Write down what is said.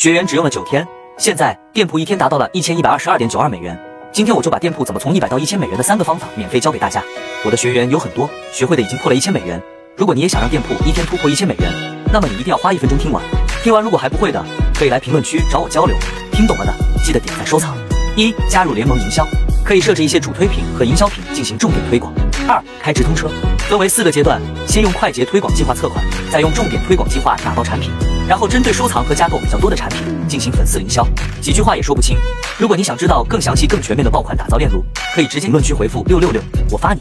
学员只用了九天，现在店铺一天达到了一千一百二十二点九二美元。今天我就把店铺怎么从一百到一千美元的三个方法免费教给大家。我的学员有很多，学会的已经破了一千美元。如果你也想让店铺一天突破一千美元，那么你一定要花一分钟听完。听完如果还不会的，可以来评论区找我交流。听懂了的，记得点赞收藏。一、加入联盟营销，可以设置一些主推品和营销品进行重点推广。二、开直通车，分为四个阶段，先用快捷推广计划测款，再用重点推广计划打包产品。然后针对收藏和加购比较多的产品进行粉丝营销，几句话也说不清。如果你想知道更详细、更全面的爆款打造链路，可以直接评论区回复六六六，我发你。